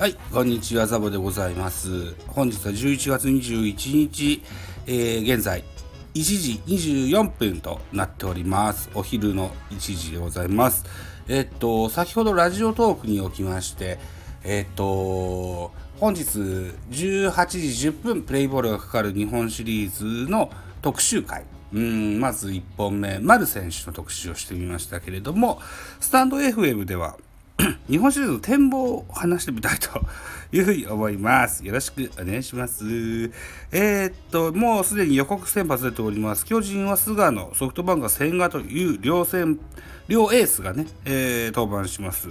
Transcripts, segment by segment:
はい、こんにちは、ザボでございます。本日は11月21日、えー現在、1時24分となっております。お昼の1時でございます。えっと、先ほどラジオトークにおきまして、えっと、本日18時10分プレイボールがかかる日本シリーズの特集会。うんまず1本目、丸選手の特集をしてみましたけれども、スタンド FM では、日本シリーズの展望を話してみたいというふうに思います。よろしくお願いします。えーっと、もうすでに予告先発出ております。巨人は菅野、ソフトバンクは千賀という両戦、両エースがね、えー登板します。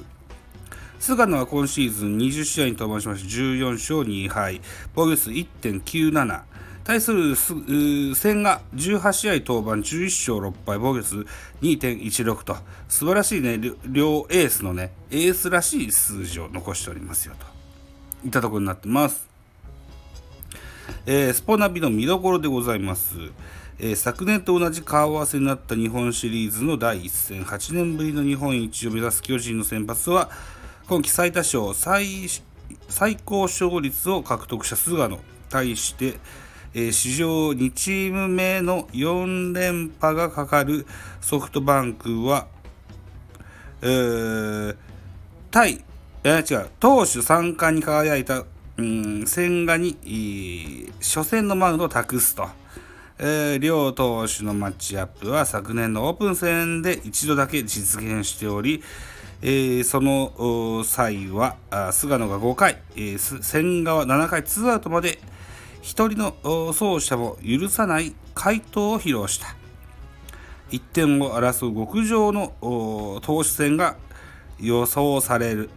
菅野は今シーズン20試合に登板しまして14勝2敗、防御数1.97。対する千賀18試合登板11勝6敗防御数2.16と素晴らしいね両両エースのねエースらしい数字を残しておりますよといったところになってます。えースポナビの見どころでございます、えー昨年と同じ顔合わせになった日本シリーズの第1戦8年ぶりの日本一を目指す巨人の先発は今季最多勝最最高勝率を獲得した菅野対して、えー史上2チーム目の4連覇がかかるソフトバンクは、えー対、えー違う、投手三冠に輝いた、うん、千賀に、えー初戦のマウンドを託すと。えー両投手のマッチアップは昨年のオープン戦で一度だけ実現しており、えーその際は菅野が5回、えー千賀は7回ツーアウトまで一人のお走者も許さない回答を披露した。1点を争う極上の投手戦が予想される、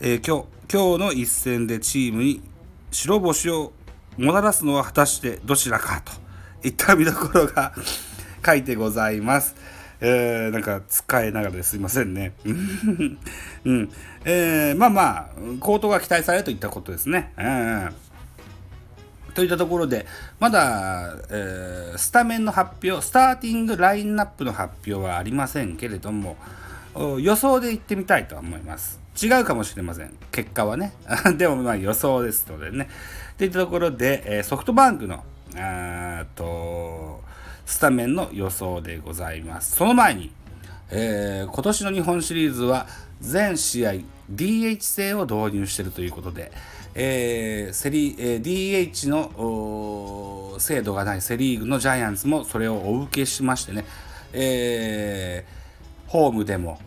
えー今日今日の一戦でチームに白星をもたらすのは果たしてどちらかといった見どころが 書いてございます。えーなんか使えながらですいませんね。うんえーまあまあ、高騰が期待されるといったことですね。うんといったところで、まだ、えースタメンの発表、スターティングラインナップの発表はありませんけれども、予想で言ってみたいと思います。違うかもしれません。結果はね。でもまあ予想ですのでね。といったところで、えソフトバンクの、あーっと、スタメンの予想でございます。その前に、えー今年の日本シリーズは全試合 DH 制を導入しているということで、えーセリえー DH の制度がないセ・リーグのジャイアンツもそれをお受けしましてね、えーホームでも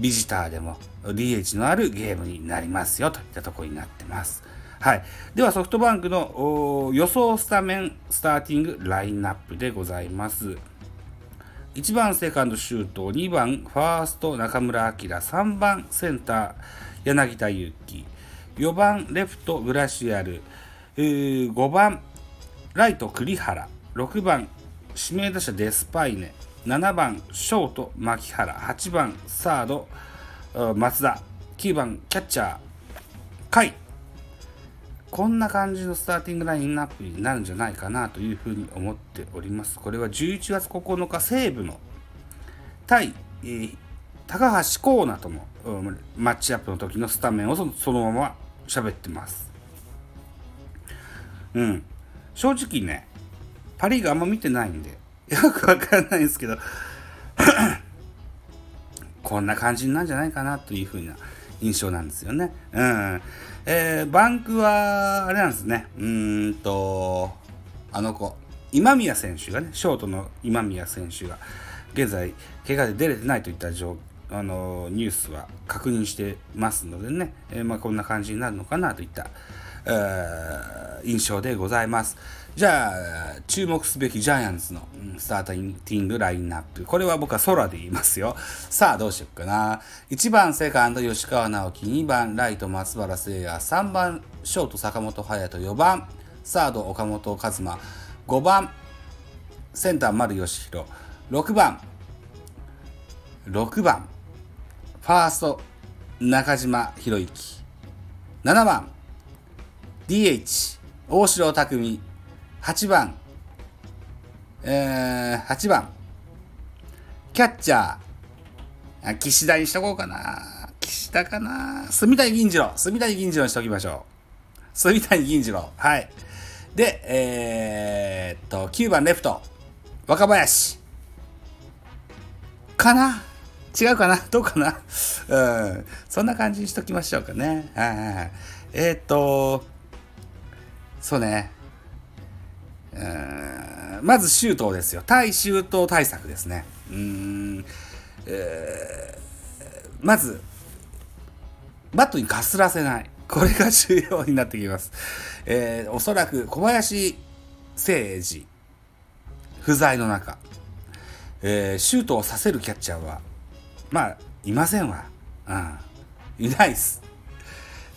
ビジターでも DH のあるゲームになりますよといったところになってます。はい、ではソフトバンクの予想スタメンスターティングラインナップでございます。1番セカンドシュート2番ファースト中村晃3番センター柳田悠岐4番レフトグラシアル5番ライト栗原6番指名打者デスパイネ7番ショート牧原8番サード松田9番キャッチャー甲斐。こんな感じのスターティングラインナップになるんじゃないかなというふうに思っております。これは11月9日西武の対、えー高橋光成とのうんマッチアップの時のスタメンをそそのまま喋ってます。うん。正直ね、パ・リーグあんま見てないんで、よくわからないんですけど、こんな感じになるんじゃないかなというふうな印象なんですよね。うん。えーバンクは、あれなんですね。うんと、あの子、今宮選手がね、ショートの今宮選手が、現在、怪我で出れてないといった状あのニュースは確認してますのでね、えーまあ、こんな感じになるのかなといった、印象でございます。じゃあ、注目すべきジャイアンツのスターティングラインナップ。これは僕は空で言いますよ。さあ、どうしようかな。1番セカンド吉川直樹、2番ライト松原聖也、3番ショート坂本勇人、4番サード岡本和真、5番センター丸義弘、6番6番ファースト中島博之、7番 DH 大城匠8番えー、8番キャッチャー岸田にしとこうかな岸田かな住谷銀次郎。住谷銀次郎にしておきましょう。住谷銀次郎。はい。で、えー、っと、9番レフト。若林。かな？違うかな？どうかな？うん。そんな感じにしときましょうかね。はいはいはい。えー、っと、そうね。うまず周東ですよ。対周東対策ですね。うん、えー、まず、バットにかすらせない。これが重要になってきます。えー、おそらく小林誠司不在の中、えー、シュートをさせるキャッチャーは、まあ、いませんわ。うん。いないっす。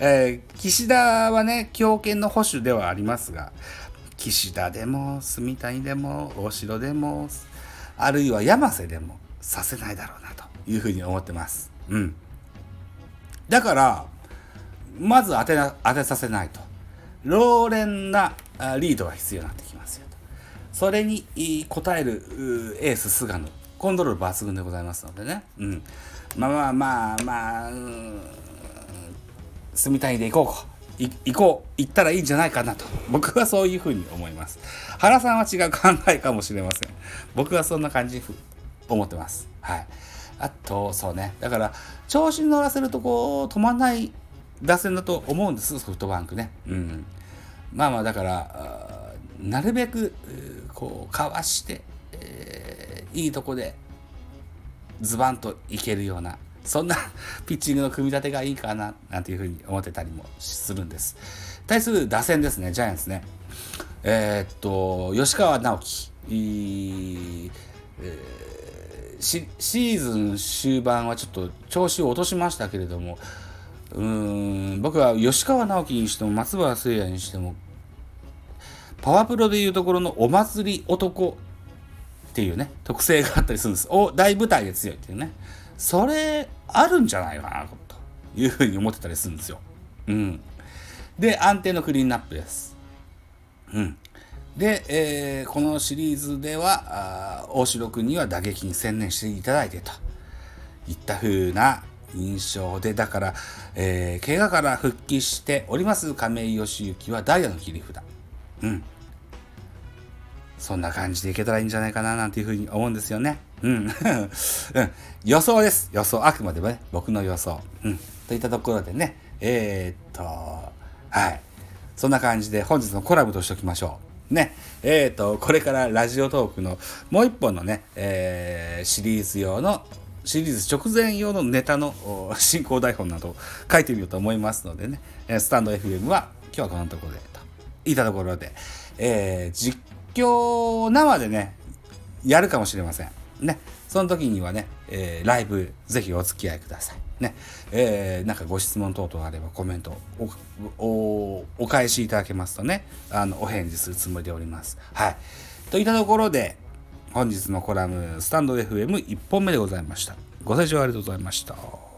えー、岸田はね、強肩の保守ではありますが、岸田でも、住谷でも、大城でも、あるいは山瀬でもさせないだろうなというふうに思ってます。うん。だから、まず当てな、当てさせないと。老練なリードが必要になってきますよと。それに応えるエース菅野。コントロール抜群でございますのでね。うん。まあまあまあまあ、住谷で行こう。か。行こう。行ったらいいんじゃないかなと。僕はそういうふうに思います。原さんは違う考えかもしれません。僕はそんな感じに思ってます。はい。あとそうね。だから調子に乗らせるとこう止まんない打線だと思うんです。ソフトバンクね。うん。まあまあだからなるべくこうかわして、えー、いいとこでズバンといけるようなそんな ピッチングの組み立てがいいかな、なんていうふうに思ってたりもするんです。対する打線ですね、ジャイアンツね。えー、っと、吉川直樹、えー、シーズン終盤はちょっと調子を落としましたけれども、うーん僕は吉川直樹にしても松原誠也にしてもパワプロでいうところのお祭り男っていうね特性があったりするんですお大舞台で強いっていうねそれあるんじゃないかなというふうに思ってたりするんですよ。うん。で、安定のクリーンナップです。うん。で、えー、このシリーズでは、大城君には打撃に専念していただいてといった風な印象で、だから、えー、怪我から復帰しております亀井義行はダイヤの切り札。うん。そんな感じでいけたらいいんじゃないかななんていうふうに思うんですよね。うん。うん。予想です。予想。あくまでもね、僕の予想。うん。といったところでね、えー、っと、はい。そんな感じで本日のコラボとしておきましょう。ね。えー、っと、これからラジオトークのもう一本のね、えー、シリーズ用のシリーズ直前用のネタの 進行台本などを書いてみようと思いますのでね、スタンド FM は今日はこのところでといったところで、えー、実況生でね、やるかもしれません。ね。その時にはね、えー、ライブぜひお付き合いください。ね。えー、なんかご質問等々あればコメントお、お、お返しいただけますとね、あの、お返事するつもりでおります。はい。といったところで、本日のコラム、スタンド FM1 本目でございました。ご清聴ありがとうございました。